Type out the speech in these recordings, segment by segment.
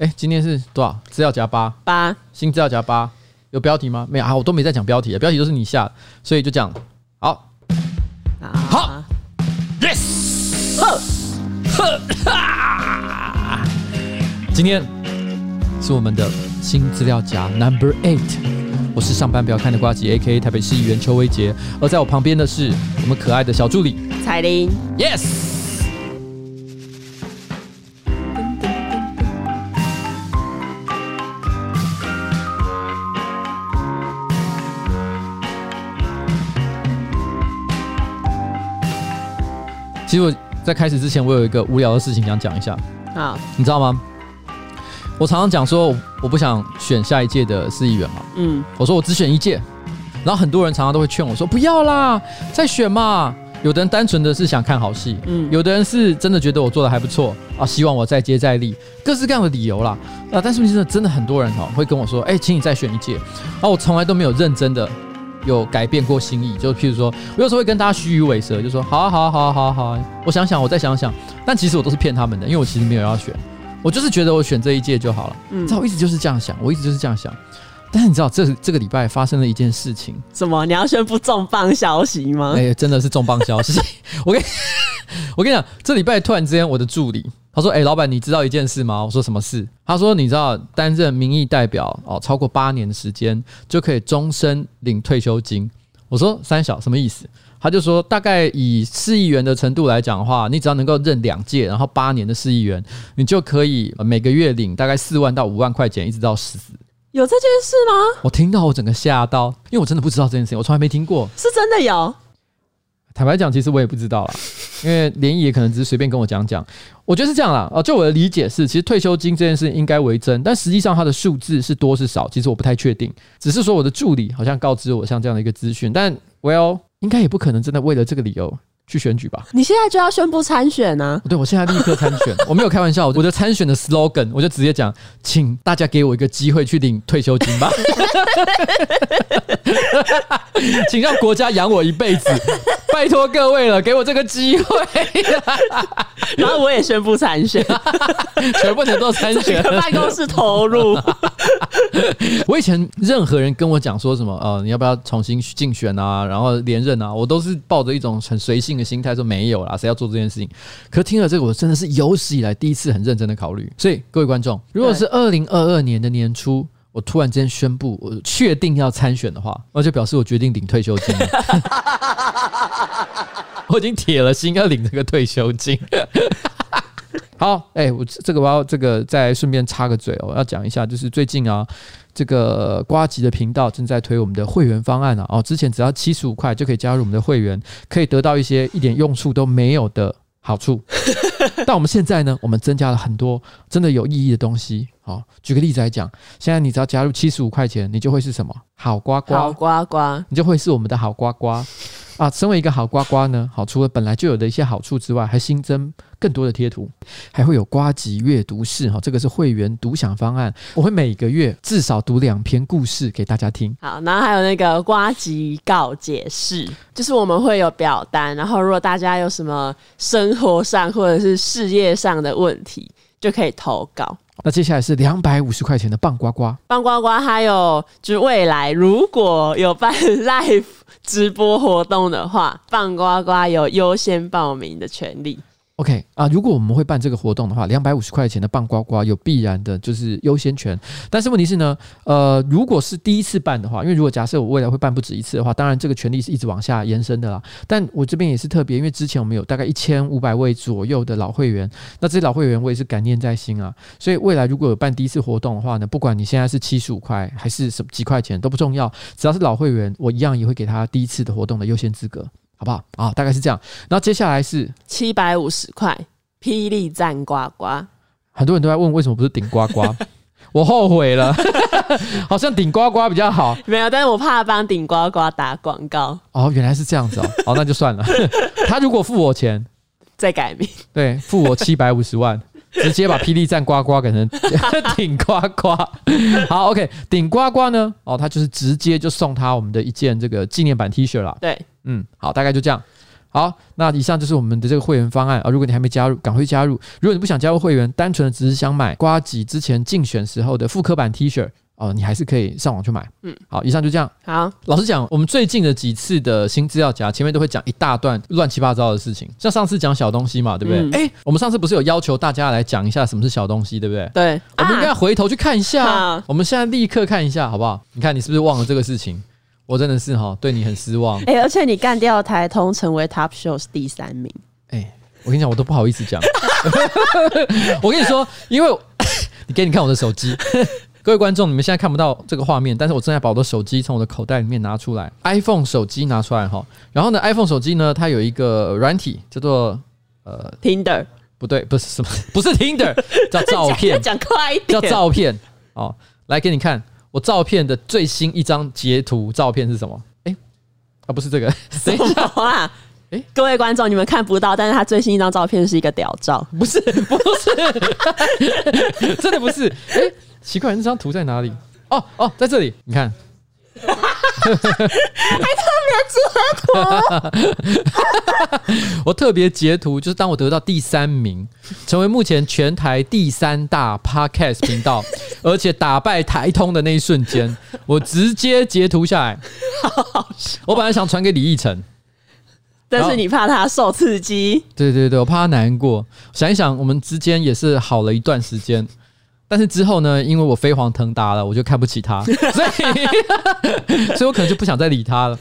哎，今天是多少？资料夹八八，新资料夹八有标题吗？没有啊，我都没在讲标题，标题都是你下的，所以就这样。好，好，Yes，呵，呵，哈，今天是我们的新资料夹 Number Eight。我是上班不要看的瓜吉，A.K.A. 台北市议员邱威杰，而在我旁边的是我们可爱的小助理彩玲。Yes。其实我在开始之前，我有一个无聊的事情想讲一下。啊，你知道吗？我常常讲说，我不想选下一届的市议员嘛。嗯，我说我只选一届，然后很多人常常都会劝我说不要啦，再选嘛。有的人单纯的是想看好戏，嗯，有的人是真的觉得我做的还不错啊，希望我再接再厉，各式各样的理由啦。啊，但是真的真的很多人哈会跟我说，哎，请你再选一届。啊，我从来都没有认真的有改变过心意，就譬如说，我有时候会跟大家虚与委蛇，就说好啊好啊好啊好啊好啊，我想想，我再想想。但其实我都是骗他们的，因为我其实没有要选。我就是觉得我选这一届就好了，嗯，知道我一直就是这样想，我一直就是这样想。但是你知道这这个礼拜发生了一件事情，什么？你要宣布重磅消息吗？哎，真的是重磅消息！我跟，我跟你讲，这礼拜突然之间，我的助理他说：“哎，老板，你知道一件事吗？”我说：“什么事？”他说：“你知道担任民意代表哦，超过八年的时间就可以终身领退休金。”我说：“三小什么意思？”他就说，大概以市议员的程度来讲的话，你只要能够任两届，然后八年的市议员，你就可以每个月领大概四万到五万块钱，一直到死。有这件事吗？我听到我整个吓到，因为我真的不知道这件事情，我从来没听过。是真的有？坦白讲，其实我也不知道啦，因为联谊也可能只是随便跟我讲讲。我觉得是这样啦，哦，就我的理解是，其实退休金这件事应该为真，但实际上它的数字是多是少，其实我不太确定。只是说我的助理好像告知我像这样的一个资讯，但 Well。应该也不可能真的为了这个理由去选举吧？你现在就要宣布参选啊？对，我现在立刻参选，我没有开玩笑，我的参选的 slogan 我就直接讲，请大家给我一个机会去领退休金吧，请让国家养我一辈子，拜托各位了，给我这个机会。然后我也宣布参选，全部人都参选，办公室投入。我以前任何人跟我讲说什么呃，你要不要重新竞选啊？然后连任啊？我都是抱着一种很随性的心态说没有啦，谁要做这件事情？可听了这个，我真的是有史以来第一次很认真的考虑。所以各位观众，如果是二零二二年的年初，我突然间宣布我确定要参选的话，那就表示我决定领退休金了。我已经铁了心要领这个退休金。好，哎、欸，我这个我要这个再顺便插个嘴哦，我要讲一下，就是最近啊，这个瓜吉的频道正在推我们的会员方案啊，哦，之前只要七十五块就可以加入我们的会员，可以得到一些一点用处都没有的好处。但我们现在呢，我们增加了很多真的有意义的东西。好，举个例子来讲，现在你只要加入七十五块钱，你就会是什么？好瓜瓜，好瓜瓜，你就会是我们的好呱呱。啊，身为一个好呱呱呢，好，除了本来就有的一些好处之外，还新增更多的贴图，还会有呱集阅读室哈，这个是会员独享方案，我会每个月至少读两篇故事给大家听。好，然后还有那个呱集告解室，就是我们会有表单，然后如果大家有什么生活上或者是事业上的问题，就可以投稿。那接下来是两百五十块钱的棒呱呱，棒呱呱，还有就是未来如果有办 live 直播活动的话，棒呱呱有优先报名的权利。OK 啊，如果我们会办这个活动的话，两百五十块钱的棒呱呱有必然的就是优先权。但是问题是呢，呃，如果是第一次办的话，因为如果假设我未来会办不止一次的话，当然这个权利是一直往下延伸的啦。但我这边也是特别，因为之前我们有大概一千五百位左右的老会员，那这些老会员我也是感念在心啊。所以未来如果有办第一次活动的话呢，不管你现在是七十五块还是什么几块钱都不重要，只要是老会员，我一样也会给他第一次的活动的优先资格。好不好啊？大概是这样。然后接下来是七百五十块，霹雳战呱呱。很多人都在问为什么不是顶呱呱，我后悔了，好像顶呱呱比较好。没有，但是我怕帮顶呱呱打广告。哦，原来是这样子哦。好，那就算了。他如果付我钱，再改名。对，付我七百五十万，直接把霹雳战呱呱改成顶呱呱。好，OK，顶呱呱呢？哦，他就是直接就送他我们的一件这个纪念版 T 恤了。对。嗯，好，大概就这样。好，那以上就是我们的这个会员方案啊。如果你还没加入，赶快加入。如果你不想加入会员，单纯的只是想买瓜吉之前竞选时候的复刻版 T 恤哦，你还是可以上网去买。嗯，好，以上就这样。好，老实讲，我们最近的几次的新资料夹前面都会讲一大段乱七八糟的事情，像上次讲小东西嘛，对不对？哎、嗯欸，我们上次不是有要求大家来讲一下什么是小东西，对不对？对，我们应该回头去看一下。啊、我们现在立刻看一下，好不好？你看，你是不是忘了这个事情？我真的是哈，对你很失望。哎、欸，而且你干掉台通，成为 Top Shows 第三名。哎、欸，我跟你讲，我都不好意思讲。我跟你说，因为 你给你看我的手机，各位观众，你们现在看不到这个画面，但是我正在把我的手机从我的口袋里面拿出来，iPhone 手机拿出来哈。然后呢，iPhone 手机呢，它有一个软体叫做呃 Tinder，不对，不是什么，不是 Tinder，叫 照片，讲快一点，叫照片。哦，来给你看。我照片的最新一张截图照片是什么？哎、欸，啊，不是这个，什么啊？哎、欸，各位观众，你们看不到，但是他最新一张照片是一个屌照，不是，不是，真的不是。哎、欸，奇怪，那张图在哪里？哦哦，在这里，你看。还特别截图，我特别截图，就是当我得到第三名，成为目前全台第三大 Podcast 频道，而且打败台通的那一瞬间，我直接截图下来。我本来想传给李义成，但是你怕他受刺激，对对对，我怕他难过。想一想，我们之间也是好了一段时间。但是之后呢，因为我飞黄腾达了，我就看不起他，所以，所以我可能就不想再理他了。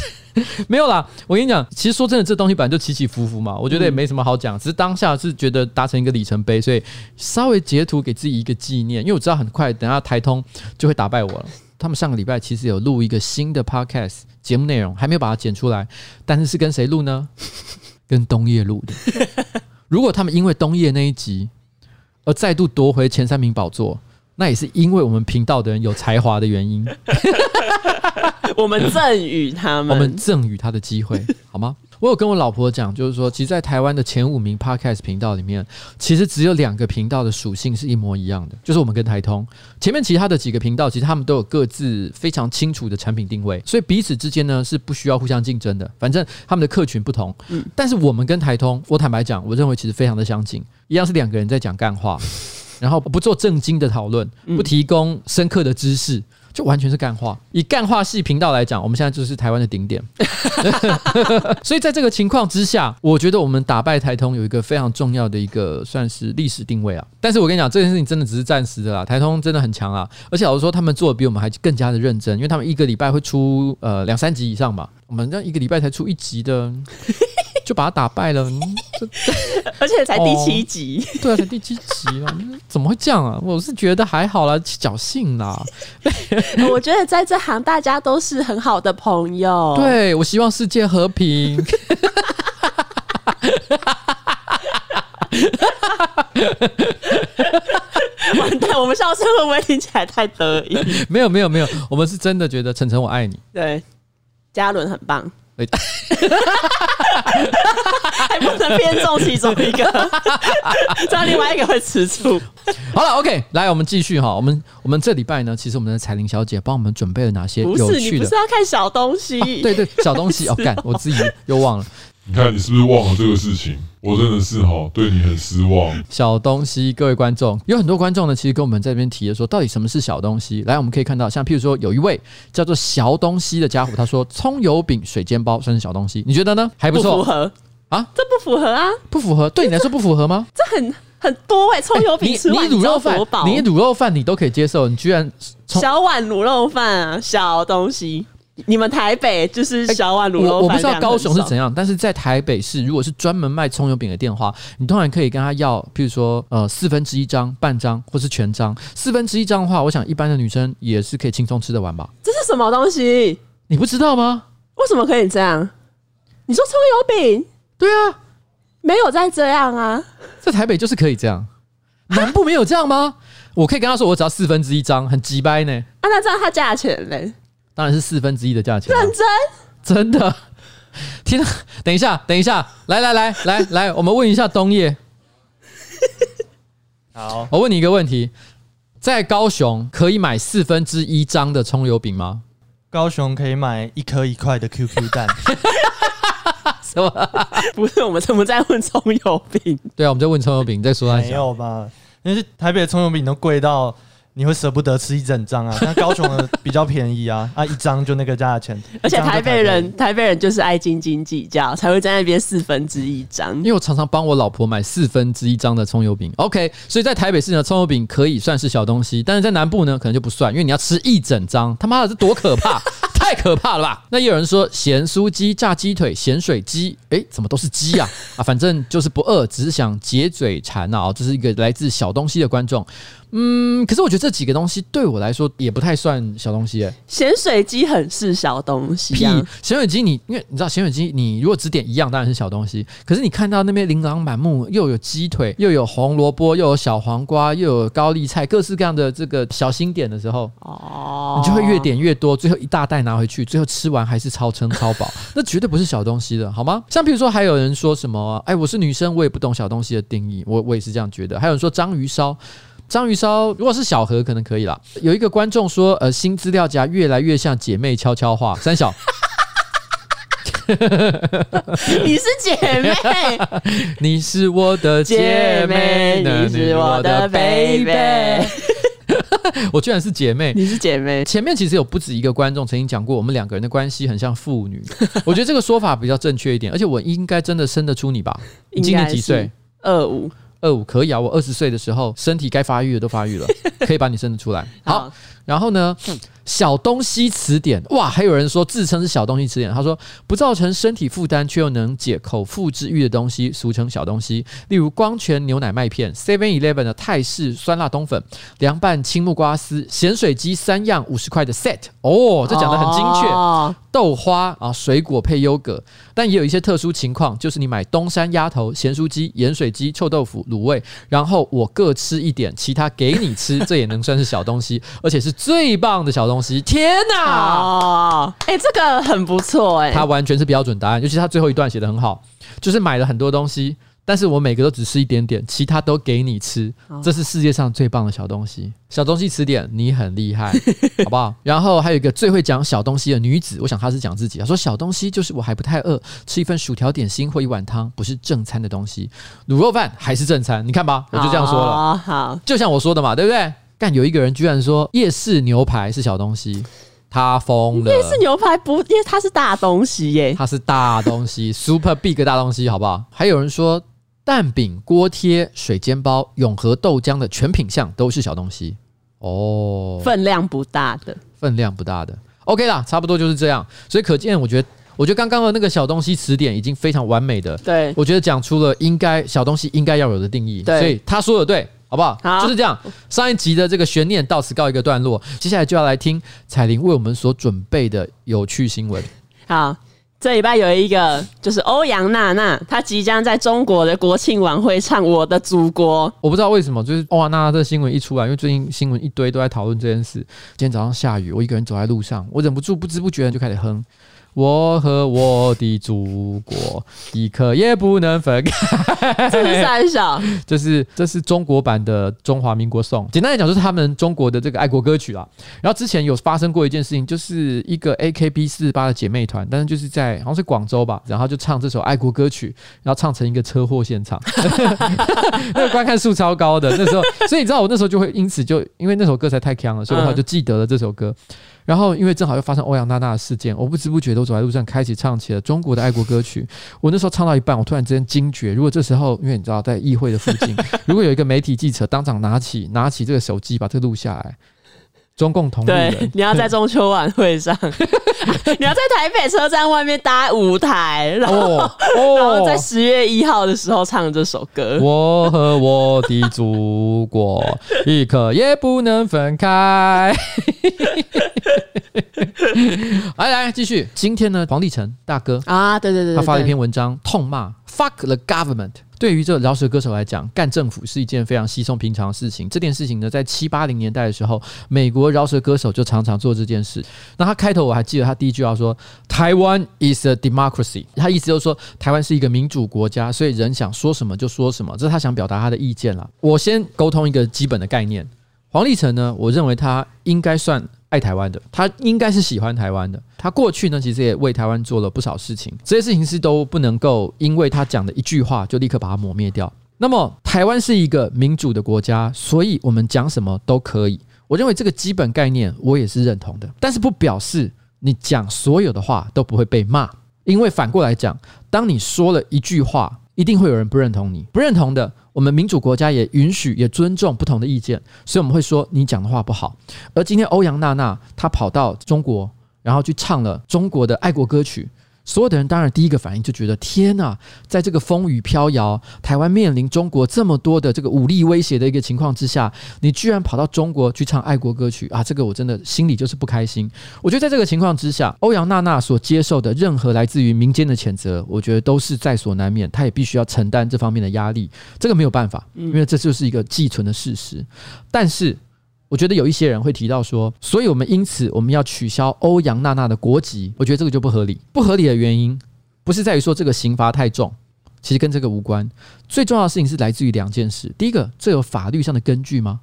没有啦，我跟你讲，其实说真的，这东西本来就起起伏伏嘛，我觉得也没什么好讲。只是当下是觉得达成一个里程碑，所以稍微截图给自己一个纪念。因为我知道很快等下台通就会打败我了。他们上个礼拜其实有录一个新的 podcast 节目内容，还没有把它剪出来，但是是跟谁录呢？跟东叶录的。如果他们因为东叶那一集。而再度夺回前三名宝座，那也是因为我们频道的人有才华的原因。我们赠予他们，我们赠予他的机会，好吗？我有跟我老婆讲，就是说，其实，在台湾的前五名 Podcast 频道里面，其实只有两个频道的属性是一模一样的，就是我们跟台通。前面其他的几个频道，其实他们都有各自非常清楚的产品定位，所以彼此之间呢是不需要互相竞争的。反正他们的客群不同，嗯，但是我们跟台通，我坦白讲，我认为其实非常的相近。一样是两个人在讲干话，然后不做正经的讨论，不提供深刻的知识，就完全是干话。以干话系频道来讲，我们现在就是台湾的顶点。所以在这个情况之下，我觉得我们打败台通有一个非常重要的一个算是历史定位啊。但是我跟你讲，这件事情真的只是暂时的啦。台通真的很强啊，而且老实说，他们做的比我们还更加的认真，因为他们一个礼拜会出呃两三集以上吧，我们这样一个礼拜才出一集的。就把他打败了，而且才第七集，哦，对啊，才第七集啊，怎么会这样啊？我是觉得还好啦，侥幸啦。我觉得在这行大家都是很好的朋友。对，我希望世界和平。完蛋，我们笑声会不会听起来太得意？没有没有没有，我们是真的觉得晨晨我爱你。对，嘉伦很棒。偏重其中一个，这样另外一个会吃醋。好了，OK，来，我们继续哈。我们我们这礼拜呢，其实我们的彩玲小姐帮我们准备了哪些有趣的？不是，你不是要看小东西？啊、对，对对，小东西哦，干，我自己又忘了。你看，你是不是忘了这个事情？我真的是哈，对你很失望。小东西，各位观众，有很多观众呢，其实跟我们在这边提的说，到底什么是小东西？来，我们可以看到，像譬如说，有一位叫做小东西的家伙，他说葱油饼、水煎包算是小东西，你觉得呢？还不错，不符合啊？这不符合啊？不符合？对你来说不符合吗？这很很多哎、欸，葱油饼吃完、欸、你卤肉饭，你卤肉饭你都可以接受，你居然小碗卤肉饭啊？小东西。你们台北就是小碗卤肉饭、欸，我我不知道高雄是怎样，但是在台北市，如果是专门卖葱油饼的店的话，你通常可以跟他要，譬如说呃四分之一张、半张或是全张。四分之一张的话，我想一般的女生也是可以轻松吃得完吧？这是什么东西？你不知道吗？为什么可以这样？你说葱油饼？对啊，没有再这样啊，在台北就是可以这样，南部没有这样吗？我可以跟他说，我只要四分之一张，很急掰呢。啊，那这样它价钱嘞？当然是四分之一的价钱。认真？真的？天啊！等一下，等一下，来来来来来，我们问一下东叶。好，我问你一个问题：在高雄可以买四分之一张的葱油饼吗？高雄可以买一颗一块的 QQ 蛋。什么？不是，我们怎么在问葱油饼？对啊，我们在问葱油饼，在说他没有吧？因为台北的葱油饼都贵到。你会舍不得吃一整张啊？那高雄的比较便宜啊，啊，一张就那个价钱。而且台北人，台北人就是爱斤斤计较，才会在那边四分之一张。因为我常常帮我老婆买四分之一张的葱油饼。OK，所以在台北市呢，葱油饼可以算是小东西，但是在南部呢，可能就不算，因为你要吃一整张。他妈的，这多可怕！太可怕了吧？那有人说咸酥鸡、炸鸡腿、咸水鸡，哎，怎么都是鸡啊？啊，反正就是不饿，只是想解嘴馋啊！这是一个来自小东西的观众。嗯，可是我觉得这几个东西对我来说也不太算小东西。咸水鸡很是小东西啊。咸水鸡，你因为你知道咸水鸡，你如果只点一样当然是小东西。可是你看到那边琳琅满目，又有鸡腿，又有红萝卜，又有小黄瓜，又有高丽菜，各式各样的这个小心点的时候，哦，你就会越点越多，最后一大袋拿回去，最后吃完还是超撑超饱，那绝对不是小东西的，好吗？像比如说还有人说什么，哎，我是女生，我也不懂小东西的定义，我我也是这样觉得。还有人说章鱼烧。章鱼烧如果是小盒可能可以啦。有一个观众说，呃，新资料夹越来越像姐妹悄悄话。三小，你是姐妹，你是我的姐妹，你是我的 baby。我居然是姐妹，你是姐妹。前面其实有不止一个观众曾经讲过，我们两个人的关系很像父女。我觉得这个说法比较正确一点，而且我应该真的生得出你吧？你今年几岁？二五。二五可以啊，我二十岁的时候，身体该发育的都发育了，可以把你生得出来。好，然后呢？小东西词典哇，还有人说自称是小东西词典。他说不造成身体负担却又能解口腹之欲的东西，俗称小东西。例如光泉牛奶麦片、Seven Eleven 的泰式酸辣冬粉、凉拌青木瓜丝、咸水鸡三样五十块的 set。哦，这讲的很精确。哦、豆花啊，水果配优格。但也有一些特殊情况，就是你买东山鸭头、咸酥鸡、盐水鸡、臭豆腐、卤味，然后我各吃一点，其他给你吃，这也能算是小东西，而且是最棒的小东西。天哪！哦，哎，这个很不错哎，他完全是标准答案，尤其他最后一段写的很好，就是买了很多东西，但是我每个都只吃一点点，其他都给你吃，这是世界上最棒的小东西。小东西词典，你很厉害，好不好？然后还有一个最会讲小东西的女子，我想她是讲自己，她说小东西就是我还不太饿，吃一份薯条点心或一碗汤，不是正餐的东西，卤肉饭还是正餐，你看吧，我就这样说了，好，就像我说的嘛，对不对？干，有一个人居然说夜市牛排是小东西，他疯了。夜市牛排不，因为它是大东西耶，它是大东西，super big 大东西，好不好？还有人说蛋饼、锅贴、水煎包、永和豆浆的全品项都是小东西哦，分量不大的，分量不大的。OK 啦，差不多就是这样。所以可见，我觉得，我觉得刚刚的那个小东西词典已经非常完美的，对，我觉得讲出了应该小东西应该要有的定义。对，所以他说的对。好不好？好，就是这样。上一集的这个悬念到此告一个段落，接下来就要来听彩玲为我们所准备的有趣新闻。好，这礼拜有一个就是欧阳娜娜，她即将在中国的国庆晚会唱《我的祖国》。我不知道为什么，就是欧阳娜娜这个新闻一出来，因为最近新闻一堆都在讨论这件事。今天早上下雨，我一个人走在路上，我忍不住不知不觉就开始哼。我和我的祖国一刻也不能分开。这是三小，这是这是中国版的中华民国颂。简单来讲，就是他们中国的这个爱国歌曲啊。然后之前有发生过一件事情，就是一个 AKB 四十八的姐妹团，但是就是在好像是广州吧，然后就唱这首爱国歌曲，然后唱成一个车祸现场，那个观看数超高的那时候。所以你知道，我那时候就会因此就因为那首歌才太强了，所以我就记得了这首歌。然后，因为正好又发生欧阳娜娜的事件，我不知不觉都走在路上，开始唱起了中国的爱国歌曲。我那时候唱到一半，我突然之间惊觉，如果这时候，因为你知道，在议会的附近，如果有一个媒体记者当场拿起拿起这个手机，把这个录下来。中共同路人，对，你要在中秋晚会上，你要在台北车站外面搭舞台，然后，哦哦、然后在十月一号的时候唱这首歌。我和我的祖国一刻也不能分开。来来，继续。今天呢，黄立成大哥啊，对对对，对，他发了一篇文章，痛骂 “fuck the government”。对于这饶舌歌手来讲，干政府是一件非常稀松平常的事情。这件事情呢，在七八零年代的时候，美国饶舌歌手就常常做这件事。那他开头我还记得，他第一句话说：“台湾 is a democracy。”他意思就是说，台湾是一个民主国家，所以人想说什么就说什么，这是他想表达他的意见了。我先沟通一个基本的概念。黄立成呢，我认为他应该算爱台湾的，他应该是喜欢台湾的。他过去呢，其实也为台湾做了不少事情，这些事情是都不能够因为他讲的一句话就立刻把它抹灭掉。那么，台湾是一个民主的国家，所以我们讲什么都可以。我认为这个基本概念我也是认同的，但是不表示你讲所有的话都不会被骂，因为反过来讲，当你说了一句话，一定会有人不认同你，不认同的。我们民主国家也允许、也尊重不同的意见，所以我们会说你讲的话不好。而今天欧阳娜娜她跑到中国，然后去唱了中国的爱国歌曲。所有的人当然第一个反应就觉得天呐，在这个风雨飘摇、台湾面临中国这么多的这个武力威胁的一个情况之下，你居然跑到中国去唱爱国歌曲啊！这个我真的心里就是不开心。我觉得在这个情况之下，欧阳娜娜所接受的任何来自于民间的谴责，我觉得都是在所难免，她也必须要承担这方面的压力。这个没有办法，因为这就是一个既存的事实。但是。我觉得有一些人会提到说，所以我们因此我们要取消欧阳娜娜的国籍。我觉得这个就不合理。不合理的原因不是在于说这个刑罚太重，其实跟这个无关。最重要的事情是来自于两件事。第一个，这有法律上的根据吗？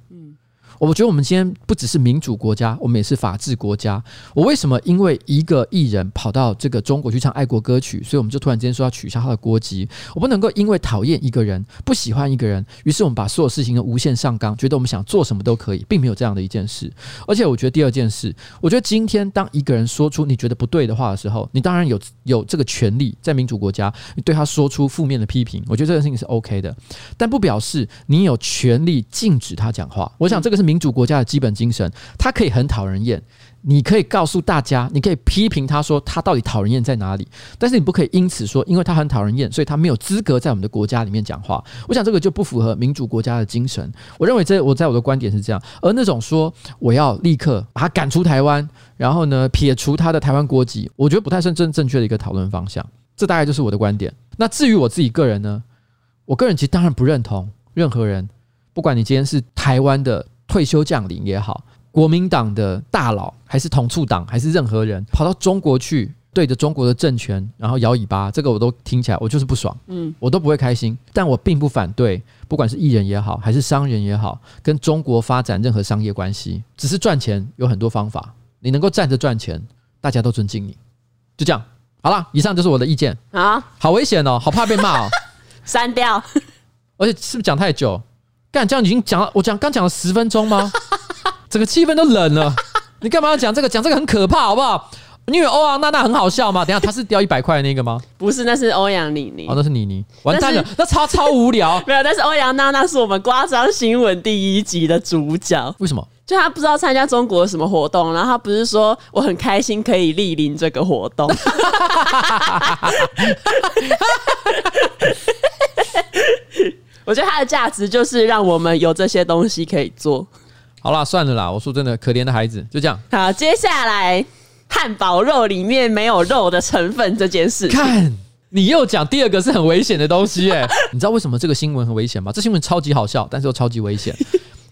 我觉得我们今天不只是民主国家，我们也是法治国家。我为什么因为一个艺人跑到这个中国去唱爱国歌曲，所以我们就突然间说要取消他的国籍？我不能够因为讨厌一个人、不喜欢一个人，于是我们把所有事情都无限上纲，觉得我们想做什么都可以，并没有这样的一件事。而且我觉得第二件事，我觉得今天当一个人说出你觉得不对的话的时候，你当然有有这个权利，在民主国家，你对他说出负面的批评，我觉得这个事情是 OK 的，但不表示你有权利禁止他讲话。我想这个是。民主国家的基本精神，他可以很讨人厌，你可以告诉大家，你可以批评他说他到底讨人厌在哪里，但是你不可以因此说，因为他很讨人厌，所以他没有资格在我们的国家里面讲话。我想这个就不符合民主国家的精神。我认为这我在我的观点是这样，而那种说我要立刻把他赶出台湾，然后呢撇除他的台湾国籍，我觉得不太算正正确的一个讨论方向。这大概就是我的观点。那至于我自己个人呢，我个人其实当然不认同任何人，不管你今天是台湾的。退休将领也好，国民党的大佬，还是同促党，还是任何人跑到中国去对着中国的政权，然后摇尾巴，这个我都听起来我就是不爽，嗯，我都不会开心。但我并不反对，不管是艺人也好，还是商人也好，跟中国发展任何商业关系，只是赚钱有很多方法，你能够站着赚钱，大家都尊敬你。就这样，好了，以上就是我的意见啊，好危险哦，好怕被骂哦，删掉，而且是不是讲太久？干这样已经讲了，我讲刚讲了十分钟吗？整个气氛都冷了。你干嘛要讲这个？讲这个很可怕，好不好？你以为欧阳娜娜很好笑吗？等下她是掉一百块的那个吗？不是，那是欧阳妮妮。哦，那是妮妮。完蛋了，那超超无聊。没有，但是欧阳娜娜是我们瓜张新闻第一集的主角。为什么？就她不知道参加中国什么活动，然后她不是说我很开心可以莅临这个活动。我觉得它的价值就是让我们有这些东西可以做。好啦，算了啦。我说真的，可怜的孩子，就这样。好，接下来汉堡肉里面没有肉的成分这件事，看你又讲第二个是很危险的东西哎、欸。你知道为什么这个新闻很危险吗？这新闻超级好笑，但是又超级危险。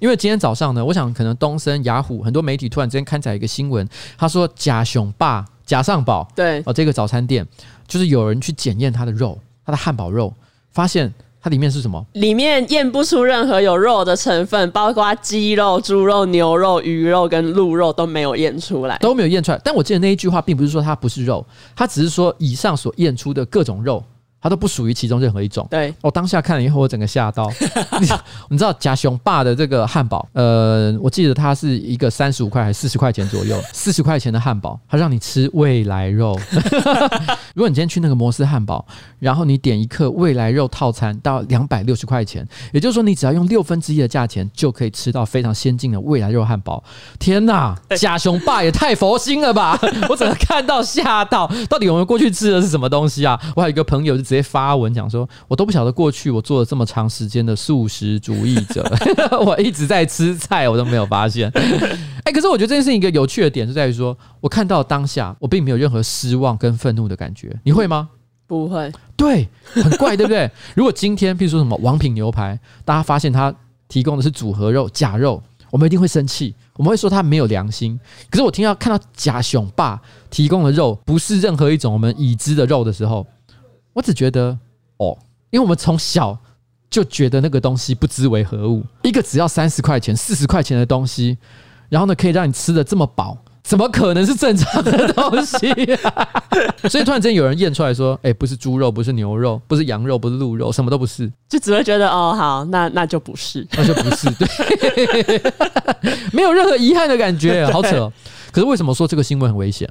因为今天早上呢，我想可能东森、雅虎很多媒体突然之间刊载一个新闻，他说假熊爸假上宝对哦，这个早餐店就是有人去检验他的肉，他的汉堡肉，发现。它里面是什么？里面验不出任何有肉的成分，包括鸡肉、猪肉、牛肉、鱼肉跟鹿肉都没有验出来，都没有验出来。但我记得那一句话并不是说它不是肉，它只是说以上所验出的各种肉。它都不属于其中任何一种。对，我当下看了以后，我整个吓到。你知道假熊爸的这个汉堡，呃，我记得它是一个三十五块还是四十块钱左右，四十块钱的汉堡，它让你吃未来肉。如果你今天去那个摩斯汉堡，然后你点一客未来肉套餐，到两百六十块钱，也就是说你只要用六分之一的价钱就可以吃到非常先进的未来肉汉堡。天哪，假熊爸也太佛心了吧！我整个看到吓到，到底我们过去吃的是什么东西啊？我还有一个朋友就。直接发文讲说，我都不晓得过去我做了这么长时间的素食主义者，我一直在吃菜，我都没有发现。哎，可是我觉得这件事情一个有趣的点就在于说，我看到当下，我并没有任何失望跟愤怒的感觉。你会吗？不会。对，很怪，对不对？如果今天，譬如说什么王品牛排，大家发现他提供的是组合肉、假肉，我们一定会生气，我们会说他没有良心。可是我听到看到假熊爸提供的肉不是任何一种我们已知的肉的时候，我只觉得哦，因为我们从小就觉得那个东西不知为何物，一个只要三十块钱、四十块钱的东西，然后呢可以让你吃的这么饱，怎么可能是正常的东西啊？所以突然间有人验出来说，哎，不是猪肉，不是牛肉，不是羊肉，不是鹿肉，什么都不是，就只会觉得哦，好，那那就不是，那就不是，对，没有任何遗憾的感觉，好扯哦。可是为什么说这个新闻很危险？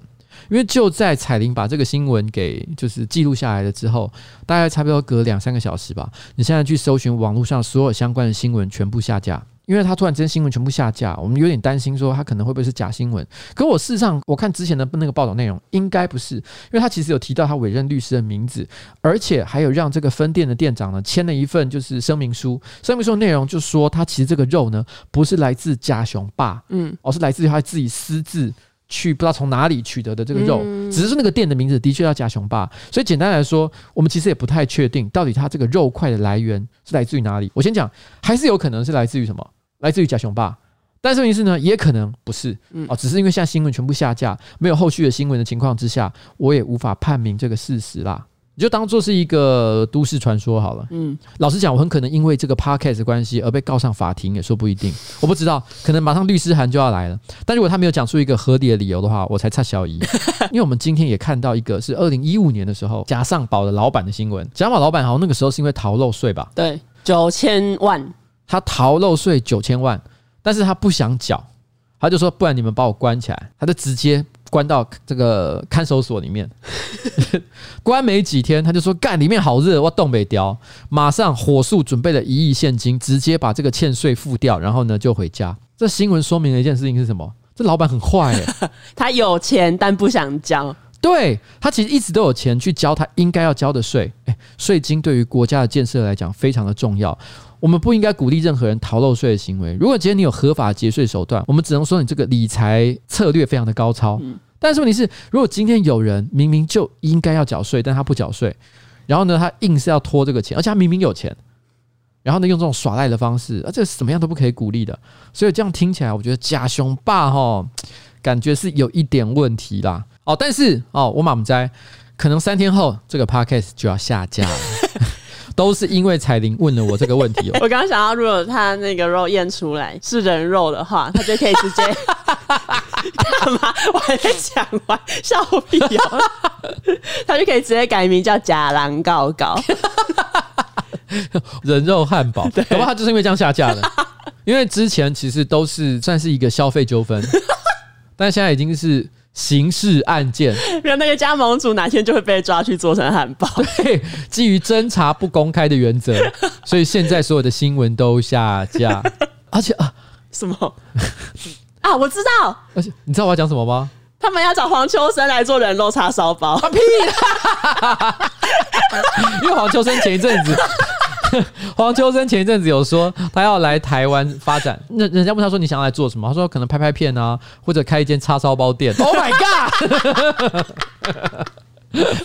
因为就在彩玲把这个新闻给就是记录下来了之后，大概差不多隔两三个小时吧，你现在去搜寻网络上所有相关的新闻，全部下架。因为他突然间新闻全部下架，我们有点担心说他可能会不会是假新闻。可我事实上我看之前的那个报道内容，应该不是，因为他其实有提到他委任律师的名字，而且还有让这个分店的店长呢签了一份就是声明书。声明书的内容就说他其实这个肉呢不是来自假熊爸，嗯，而是来自于他自己私自去不知道从哪里取得的这个肉，只是说那个店的名字的确叫假熊霸。所以简单来说，我们其实也不太确定到底它这个肉块的来源是来自于哪里。我先讲，还是有可能是来自于什么？来自于假熊霸，但是问题是呢，也可能不是哦，只是因为现在新闻全部下架，没有后续的新闻的情况之下，我也无法判明这个事实啦。你就当做是一个都市传说好了。嗯，老实讲，我很可能因为这个 podcast 的关系而被告上法庭，也说不一定。我不知道，可能马上律师函就要来了。但如果他没有讲出一个合理的理由的话，我才差小疑。因为我们今天也看到一个是二零一五年的时候，假上宝的老板的新闻。假上宝老板好像那个时候是因为逃漏税吧？对，九千万。他逃漏税九千万，但是他不想缴，他就说不然你们把我关起来，他就直接关到这个看守所里面。关没几天，他就说干里面好热，我冻北雕，马上火速准备了一亿现金，直接把这个欠税付掉，然后呢就回家。这新闻说明了一件事情是什么？这老板很坏哎，他有钱但不想交。对，他其实一直都有钱去交他应该要交的税，哎，税金对于国家的建设来讲非常的重要。我们不应该鼓励任何人逃漏税的行为。如果今天你有合法节税手段，我们只能说你这个理财策略非常的高超。但是问题是，如果今天有人明明就应该要缴税，但他不缴税，然后呢，他硬是要拖这个钱，而且他明明有钱，然后呢，用这种耍赖的方式，啊，这什么样都不可以鼓励的。所以这样听起来，我觉得假雄霸哈，感觉是有一点问题啦。哦，但是哦，我马姆斋，可能三天后这个 podcast 就要下架了。都是因为彩玲问了我这个问题哦。我刚刚想到，如果他那个肉验出来是人肉的话，他就可以直接 干嘛？我还在讲完，笑屁哦！他就可以直接改名叫假狼告告，人肉汉堡。对，恐怕他就是因为这样下架的。因为之前其实都是算是一个消费纠纷，但现在已经是。刑事案件，让那个加盟主哪天就会被抓去做成汉堡。对，基于侦查不公开的原则，所以现在所有的新闻都下架。而且啊，什么 啊？我知道。而且你知道我要讲什么吗？他们要找黄秋生来做人肉叉烧包。啊屁啦！因为黄秋生前一阵子。黄秋生前一阵子有说他要来台湾发展，那人家问他说，你想要来做什么？他说可能拍拍片啊，或者开一间叉烧包店。Oh my god！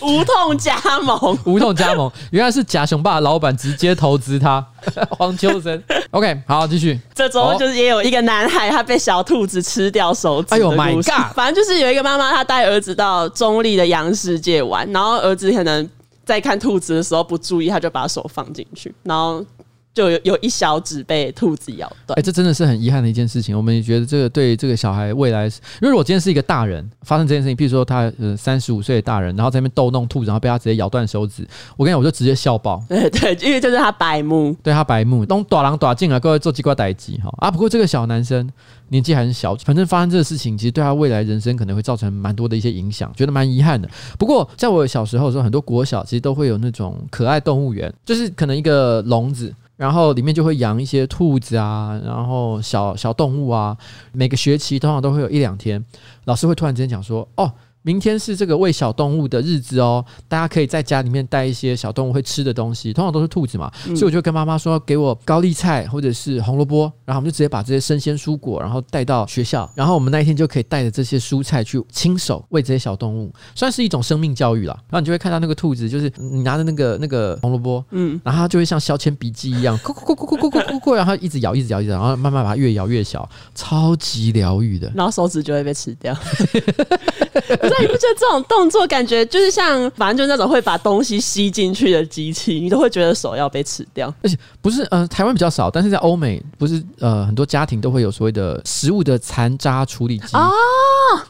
无痛加盟，无痛加盟，原来是假熊爸的老板直接投资他。黄秋生，OK，好，继续。这周就是也有一个男孩，他被小兔子吃掉手指。哎呦 my god！反正就是有一个妈妈，她带儿子到中立的羊世界玩，然后儿子可能。在看兔子的时候不注意，他就把手放进去，然后就有有一小指被兔子咬断。哎、欸，这真的是很遗憾的一件事情。我们也觉得这个对这个小孩未来，因为如果今天是一个大人发生这件事情，譬如说他呃三十五岁的大人，然后在那边逗弄兔子，然后被他直接咬断手指，我跟你讲，我就直接笑爆。对对，因为就是他白目，对他白目，弄大狼大进来，各位做机关逮鸡哈啊。不过这个小男生。年纪还很小，反正发生这个事情，其实对他未来人生可能会造成蛮多的一些影响，觉得蛮遗憾的。不过在我小时候的时候，很多国小其实都会有那种可爱动物园，就是可能一个笼子，然后里面就会养一些兔子啊，然后小小动物啊。每个学期通常都会有一两天，老师会突然之间讲说：“哦。”明天是这个喂小动物的日子哦，大家可以在家里面带一些小动物会吃的东西，通常都是兔子嘛，所以我就跟妈妈说，给我高丽菜或者是红萝卜，然后我们就直接把这些生鲜蔬果，然后带到学校，然后我们那一天就可以带着这些蔬菜去亲手喂这些小动物，算是一种生命教育啦。然后你就会看到那个兔子，就是你拿着那个那个红萝卜，嗯，然后它就会像削铅笔记一样，咕咕咕咕咕咕咕咕，然后一直咬，一直咬，一直咬，然后慢慢把它越咬越小，超级疗愈的，然后手指就会被吃掉。所以你不觉得这种动作感觉就是像，反正就是那种会把东西吸进去的机器，你都会觉得手要被吃掉。不是，呃，台湾比较少，但是在欧美，不是，呃，很多家庭都会有所谓的食物的残渣处理机。哦，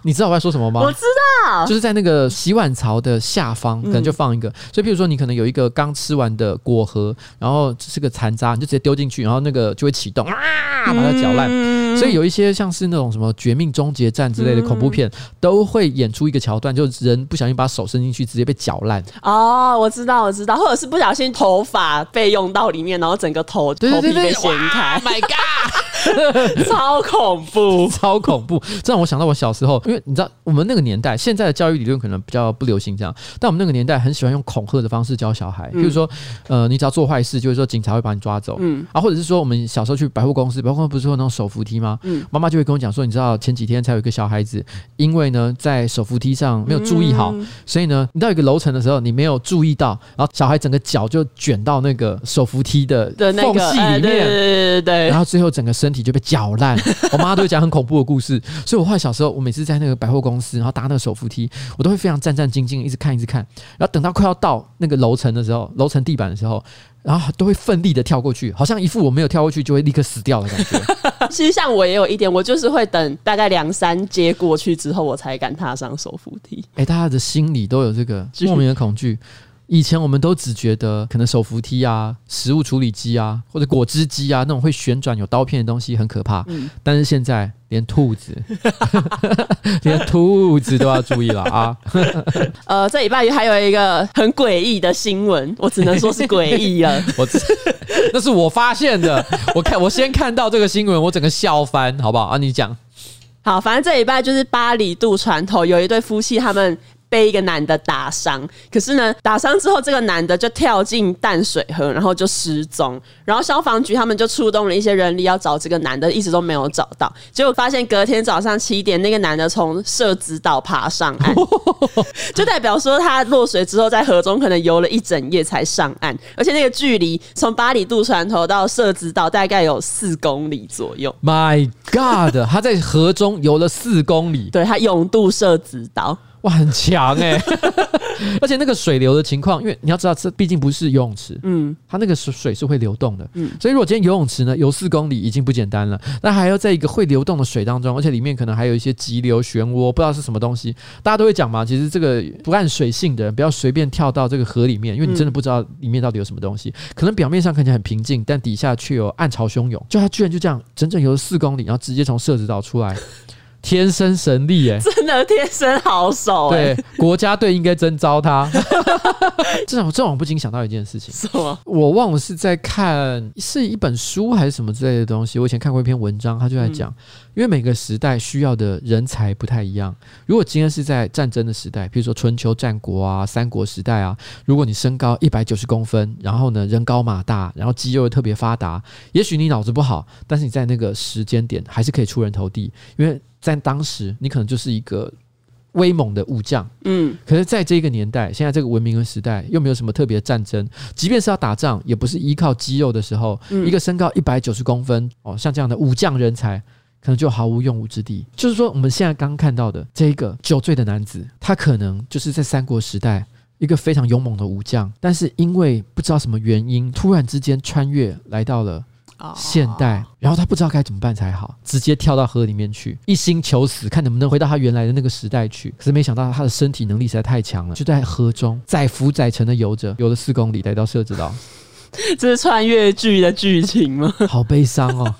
你知道我在说什么吗？我知道，就是在那个洗碗槽的下方，可能就放一个。所以，譬如说，你可能有一个刚吃完的果核，然后这是个残渣，你就直接丢进去，然后那个就会启动啊，把它搅烂。所以，有一些像是那种什么《绝命终结战》之类的恐怖片，都会演出一个桥段，就人不小心把手伸进去，直接被搅烂。哦，我知道，我知道，或者是不小心头发被用到里面，然后整个头头皮被掀开。My God，超恐怖，超恐怖！这让我想到我小时候，因为你知道，我们那个年代，现在的教育理论可能比较不流行这样，但我们那个年代很喜欢用恐吓的方式教小孩，比如说，呃，你只要做坏事，就是说警察会把你抓走，嗯，啊，或者是说我们小时候去百货公司，百货公司不是会有那种手扶梯吗？嗯，妈妈就会跟我讲说，你知道前几天才有一个小孩子，因为呢在手扶梯上没有注意好，所以呢你到一个楼层的时候，你没有注意到，然后小孩整个脚就卷到那个手扶梯的缝隙里面，对对对对，然后最后整个身体就被搅烂。我妈都会讲很恐怖的故事，所以我后来小时候，我每次在那个百货公司，然后搭那个手扶梯，我都会非常战战兢兢，一直看一直看，然后等到快要到那个楼层的时候，楼层地板的时候，然后都会奋力的跳过去，好像一副我没有跳过去就会立刻死掉的感觉。其实像我也有一点，我就是会等大概两三阶过去之后，我才敢踏上手扶梯。哎，大家的心里都有这个莫名的恐惧。以前我们都只觉得可能手扶梯啊、食物处理机啊，或者果汁机啊那种会旋转有刀片的东西很可怕，嗯、但是现在连兔子，连兔子都要注意了啊！呃，这礼拜还有一个很诡异的新闻，我只能说是诡异了。我那是我发现的，我看我先看到这个新闻，我整个笑翻，好不好啊？你讲。好，反正这礼拜就是巴里渡船头有一对夫妻，他们。被一个男的打伤，可是呢，打伤之后，这个男的就跳进淡水河，然后就失踪。然后消防局他们就出动了一些人力要找这个男的，一直都没有找到。结果发现隔天早上七点，那个男的从社子岛爬上岸，就代表说他落水之后在河中可能游了一整夜才上岸，而且那个距离从八里渡船头到社子岛大概有四公里左右。My God，他在河中游了四公里，对，他永渡社子岛。哇，很强哎、欸！而且那个水流的情况，因为你要知道，这毕竟不是游泳池，嗯，它那个水水是会流动的，嗯，所以如果今天游泳池呢游四公里已经不简单了，那还要在一个会流动的水当中，而且里面可能还有一些急流漩涡，不知道是什么东西。大家都会讲嘛，其实这个不按水性的人不要随便跳到这个河里面，因为你真的不知道里面到底有什么东西。可能表面上看起来很平静，但底下却有暗潮汹涌。就他居然就这样整整游了四公里，然后直接从社子岛出来。天生神力哎、欸，真的天生好手哎、欸！对，国家队应该征召他。这让这让我不禁想到一件事情，什么？我忘了是在看是一本书还是什么之类的东西。我以前看过一篇文章，他就在讲，嗯、因为每个时代需要的人才不太一样。如果今天是在战争的时代，比如说春秋战国啊、三国时代啊，如果你身高一百九十公分，然后呢人高马大，然后肌肉又特别发达，也许你脑子不好，但是你在那个时间点还是可以出人头地，因为。在当时，你可能就是一个威猛的武将，嗯。可是，在这个年代，现在这个文明的时代，又没有什么特别的战争，即便是要打仗，也不是依靠肌肉的时候，嗯、一个身高一百九十公分哦，像这样的武将人才，可能就毫无用武之地。就是说，我们现在刚看到的这一个酒醉的男子，他可能就是在三国时代一个非常勇猛的武将，但是因为不知道什么原因，突然之间穿越来到了。现代，然后他不知道该怎么办才好，直接跳到河里面去，一心求死，看能不能回到他原来的那个时代去。可是没想到他的身体能力实在太强了，就在河中载浮载沉的游着，游了四公里来到设置岛。这是穿越剧的剧情吗？好悲伤哦。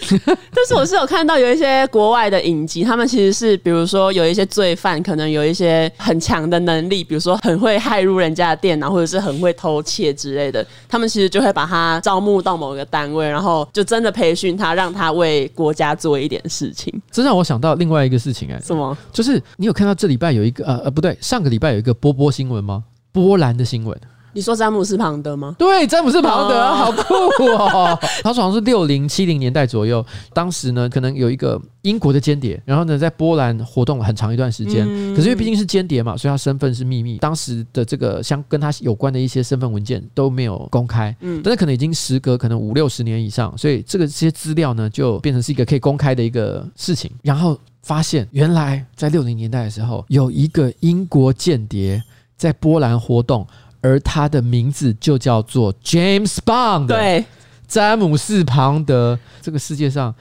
但是我是有看到有一些国外的影集，他们其实是比如说有一些罪犯，可能有一些很强的能力，比如说很会害入人家的电脑，或者是很会偷窃之类的。他们其实就会把他招募到某个单位，然后就真的培训他，让他为国家做一点事情。这让我想到另外一个事情哎、欸，什么？就是你有看到这礼拜有一个呃呃不对，上个礼拜有一个波波新闻吗？波兰的新闻。你说詹姆斯庞德吗？对，詹姆斯庞德，好酷哦！他说好像是六零七零年代左右，当时呢，可能有一个英国的间谍，然后呢，在波兰活动了很长一段时间。可是因为毕竟是间谍嘛，所以他身份是秘密，当时的这个相跟他有关的一些身份文件都没有公开。嗯，但是可能已经时隔可能五六十年以上，所以这个这些资料呢，就变成是一个可以公开的一个事情。然后发现，原来在六零年代的时候，有一个英国间谍在波兰活动。而他的名字就叫做 James Bond，对，詹姆斯庞德。这个世界上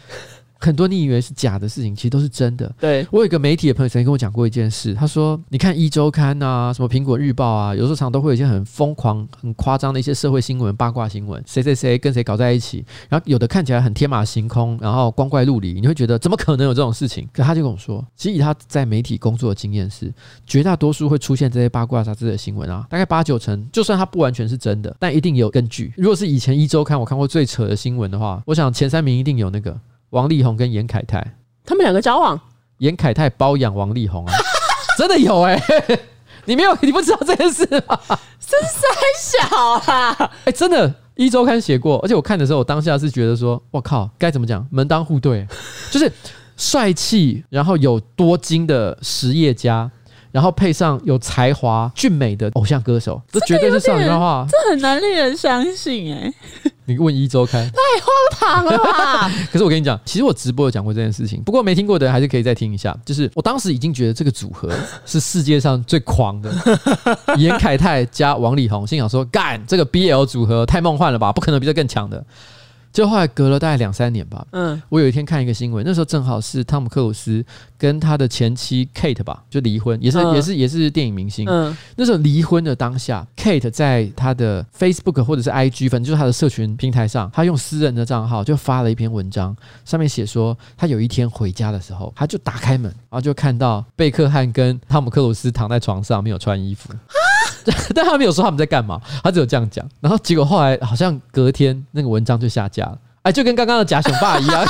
很多你以为是假的事情，其实都是真的。对，我有一个媒体的朋友曾经跟我讲过一件事，他说：“你看一周刊啊，什么苹果日报啊，有时候常常都会有一些很疯狂、很夸张的一些社会新闻、八卦新闻，谁谁谁跟谁搞在一起，然后有的看起来很天马行空，然后光怪陆离，你会觉得怎么可能有这种事情？可他就跟我说，其实以他在媒体工作的经验是，绝大多数会出现这些八卦杂志的新闻啊，大概八九成，就算它不完全是真的，但一定有根据。如果是以前一周刊我看过最扯的新闻的话，我想前三名一定有那个。”王力宏跟严凯泰，他们两个交往。严凯泰包养王力宏啊，真的有哎、欸！你没有，你不知道这件事吗？真是太小啊！哎、欸，真的，一周刊写过，而且我看的时候，我当下是觉得说，我靠，该怎么讲？门当户对，就是帅气，然后有多金的实业家，然后配上有才华、俊美的偶像歌手，这绝对是少女漫画，这很难令人相信哎、欸。你问一周刊，太荒唐了吧！可是我跟你讲，其实我直播有讲过这件事情，不过没听过的人还是可以再听一下。就是我当时已经觉得这个组合是世界上最狂的，严凯泰加王力宏，心想说干这个 BL 组合太梦幻了吧，不可能比这更强的。就后来隔了大概两三年吧，嗯，我有一天看一个新闻，那时候正好是汤姆克鲁斯跟他的前妻 Kate 吧，就离婚，也是、嗯、也是也是电影明星。嗯，那时候离婚的当下，Kate 在他的 Facebook 或者是 IG，反正就是他的社群平台上，他用私人的账号就发了一篇文章，上面写说他有一天回家的时候，他就打开门，然后就看到贝克汉跟汤姆克鲁斯躺在床上，没有穿衣服。但他没有说他们在干嘛，他只有这样讲。然后结果后来好像隔天那个文章就下架了，哎，就跟刚刚的假熊爸一样，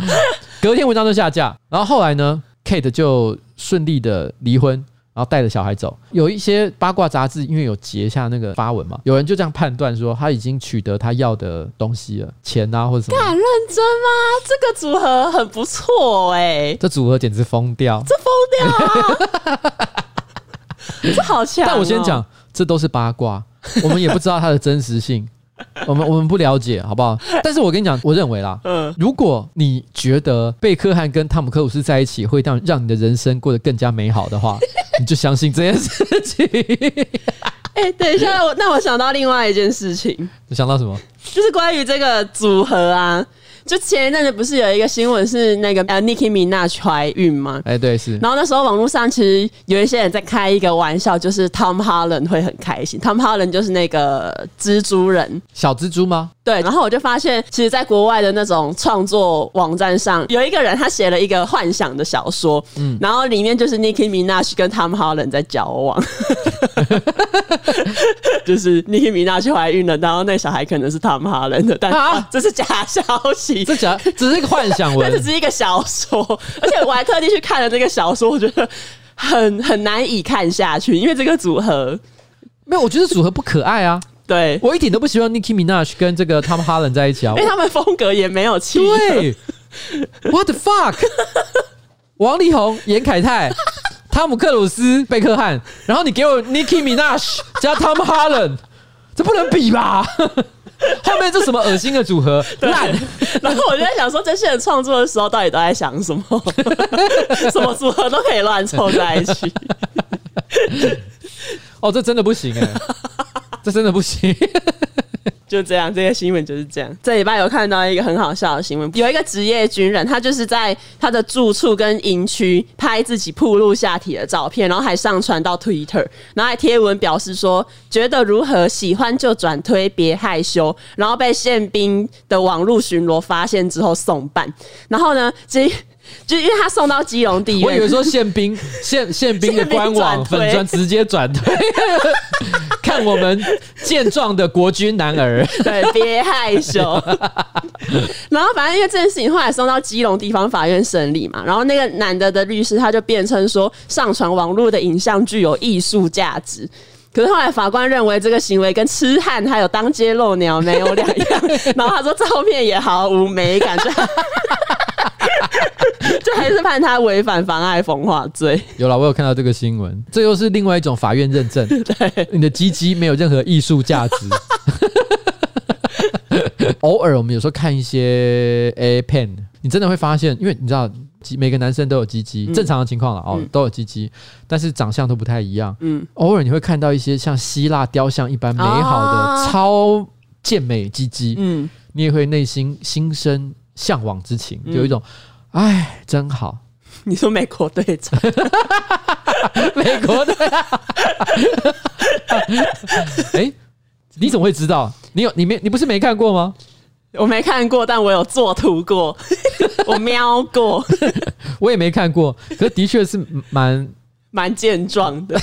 隔天文章就下架。然后后来呢，Kate 就顺利的离婚，然后带着小孩走。有一些八卦杂志因为有截下那个发文嘛，有人就这样判断说他已经取得他要的东西了，钱啊或者什么。敢认真吗？这个组合很不错哎、欸，这组合简直疯掉，这疯掉啊！这好强、哦！但我先讲，这都是八卦，我们也不知道它的真实性，我们我们不了解，好不好？但是我跟你讲，我认为啦，嗯，如果你觉得贝克汉跟汤姆克鲁斯在一起会让让你的人生过得更加美好的话，你就相信这件事情。哎、欸，等一下，我那我想到另外一件事情，你想到什么？就是关于这个组合啊。就前一阵子不是有一个新闻是那个呃 Nicki Minaj 怀孕吗？哎，对，是。然后那时候网络上其实有一些人在开一个玩笑，就是 Tom Holland 会很开心。Tom Holland 就是那个蜘蛛人，小蜘蛛吗？对。然后我就发现，其实，在国外的那种创作网站上，有一个人他写了一个幻想的小说，嗯，然后里面就是 Nicki Minaj 跟 Tom Holland 在交往，就是 Nicki Minaj 怀孕了，然后那小孩可能是 Tom Holland 的，但、啊、这是假消息。这假，只是一个幻想文，这只是一个小说，而且我还特地去看了这个小说，我觉得很很难以看下去，因为这个组合没有，我觉得组合不可爱啊。对，我一点都不希望 Nicki Minaj 跟这个 Tom Holland 在一起啊，因为他们风格也没有气。对，What the fuck？王力宏、严凯泰、汤姆克鲁斯、贝克汉，然后你给我 Nicki Minaj 加 Tom Holland，这不能比吧？后面这什么恶心的组合？烂。然后我就在想说，这些人创作的时候到底都在想什么？什么组合都可以乱凑在一起。哦，这真的不行哎，这真的不行。就这样，这个新闻就是这样。这礼拜有看到一个很好笑的新闻，有一个职业军人，他就是在他的住处跟营区拍自己暴露下体的照片，然后还上传到 Twitter，然后还贴文表示说觉得如何，喜欢就转推，别害羞。然后被宪兵的网络巡逻发现之后送办。然后呢，这。就因为他送到基隆地院，我以为说宪兵 宪宪兵的官网粉砖直接转推，看我们健壮的国军男儿，对，别害羞。然后反正因为这件事情后来送到基隆地方法院审理嘛，然后那个男的的律师他就辩称说，上传网络的影像具有艺术价值。可是后来法官认为这个行为跟痴汉还有当街露鸟没有两样，然后他说照片也毫无美感，就就 还是判他违反妨碍风化罪。有了，我有看到这个新闻，这又是另外一种法院认证，对，你的鸡鸡没有任何艺术价值。偶尔我们有时候看一些 A pen，你真的会发现，因为你知道。每个男生都有鸡鸡，正常的情况了哦，嗯、都有鸡鸡，但是长相都不太一样。嗯，偶尔你会看到一些像希腊雕像一般美好的、啊、超健美鸡鸡，嗯，你也会内心心生向往之情，有一种哎，真好。你说美国队长？美国队？哎，你怎么会知道？你有你没你不是没看过吗？我没看过，但我有作图过，我瞄过，我也没看过，可是的确是蛮蛮健壮的。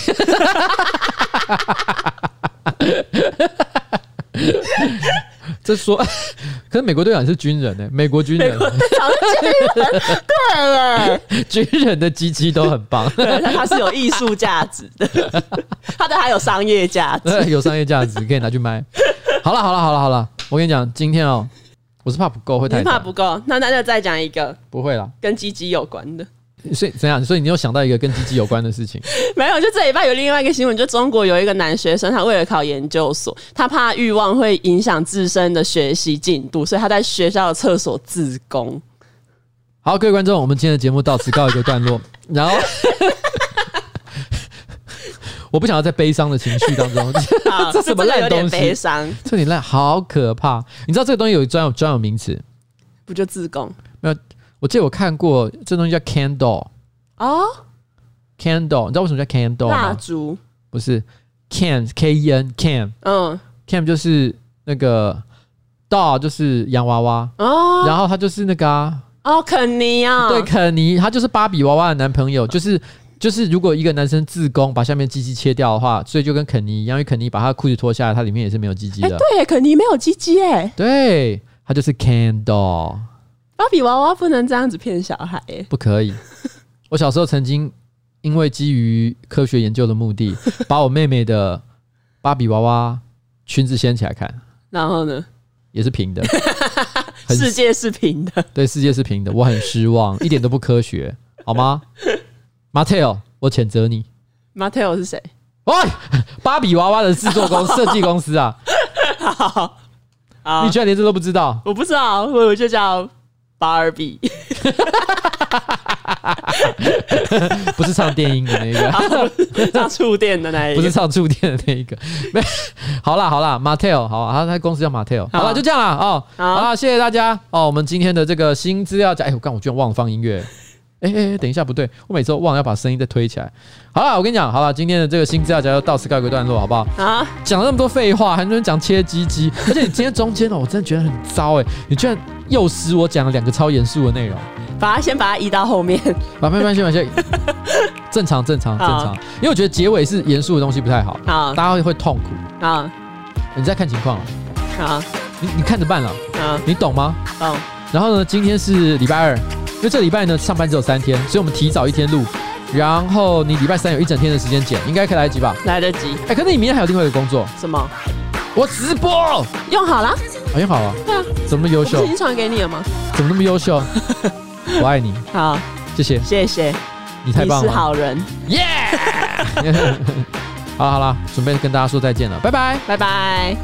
这说，可是美国队长是军人呢，美国军人，美国队长是军人，对。了，军人的鸡鸡都很棒，对，他是有艺术价值的，它的还有商业价值，对，有商业价值可以拿去卖。好了，好了，好了，好了，我跟你讲，今天哦，我是怕不够，会太怕不够，那那就再讲一个，不会啦，跟鸡鸡有关的。所以怎样？所以你又想到一个跟鸡鸡有关的事情？没有，就这礼拜有另外一个新闻，就中国有一个男学生，他为了考研究所，他怕欲望会影响自身的学习进度，所以他在学校的厕所自宫。好，各位观众，我们今天的节目到此告一个段落。然后，我不想要在悲伤的情绪当中，这什么烂东西？悲伤，这里烂，好可怕！你知道这个东西有专有专有名词？不就自宫？没有。我记得我看过这东西叫 candle 哦，candle，你知道为什么叫 candle 吗？蜡烛。不是 can k e n can，嗯，can 就是那个 doll 就是洋娃娃。哦，然后他就是那个啊。哦肯尼啊，对肯尼，他就是芭比娃娃的男朋友，就是就是如果一个男生自宫把下面鸡鸡切掉的话，所以就跟肯尼一样，因为肯尼把他裤子脱下来，他里面也是没有鸡鸡的，欸、对，肯尼没有鸡鸡哎，对，他就是 candle。芭比娃娃不能这样子骗小孩，欸，不可以。我小时候曾经因为基于科学研究的目的，把我妹妹的芭比娃娃裙子掀起来看，然后呢，也是平的，世界是平的，对，世界是平的，我很失望，一点都不科学，好吗？Mattel，我谴责你。Mattel 是谁？喂，芭比娃娃的制作公设计公司啊！好，好，你居然连这都不知道？我不知道，我就叫。芭比，不是唱电音的那个，唱触电的那一个，不是唱触电的那一个。没，好啦好啦，Mattel，好，他他公司叫 Mattel，好了，就这样啦哦。好啦，谢谢大家哦。我们今天的这个新资料夹，哎，我刚我居然忘了放音乐。哎哎哎，等一下，不对，我每次都忘了要把声音再推起来。好了，我跟你讲，好了，今天的这个新资料夹就到此告一个段落，好不好？啊，讲了那么多废话，还能讲切鸡鸡，而且你今天中间哦，我真的觉得很糟哎，你居然诱使我讲了两个超严肃的内容，把它先把它移到后面，把慢慢先把先，正常正常正常，因为我觉得结尾是严肃的东西不太好，啊，大家会会痛苦啊，你再看情况啊，你你看着办了，啊，你懂吗？懂。然后呢，今天是礼拜二。因为这礼拜呢，上班只有三天，所以我们提早一天录，然后你礼拜三有一整天的时间剪，应该可以来得及吧？来得及。哎，可是你明天还有另外一个工作？什么？我直播用好了？啊，用好了。对啊。怎么那么优秀？已经传给你了吗？怎么那么优秀？我爱你。好，谢谢。谢谢。你太棒了。是好人。耶！好了好了，准备跟大家说再见了，拜拜，拜拜。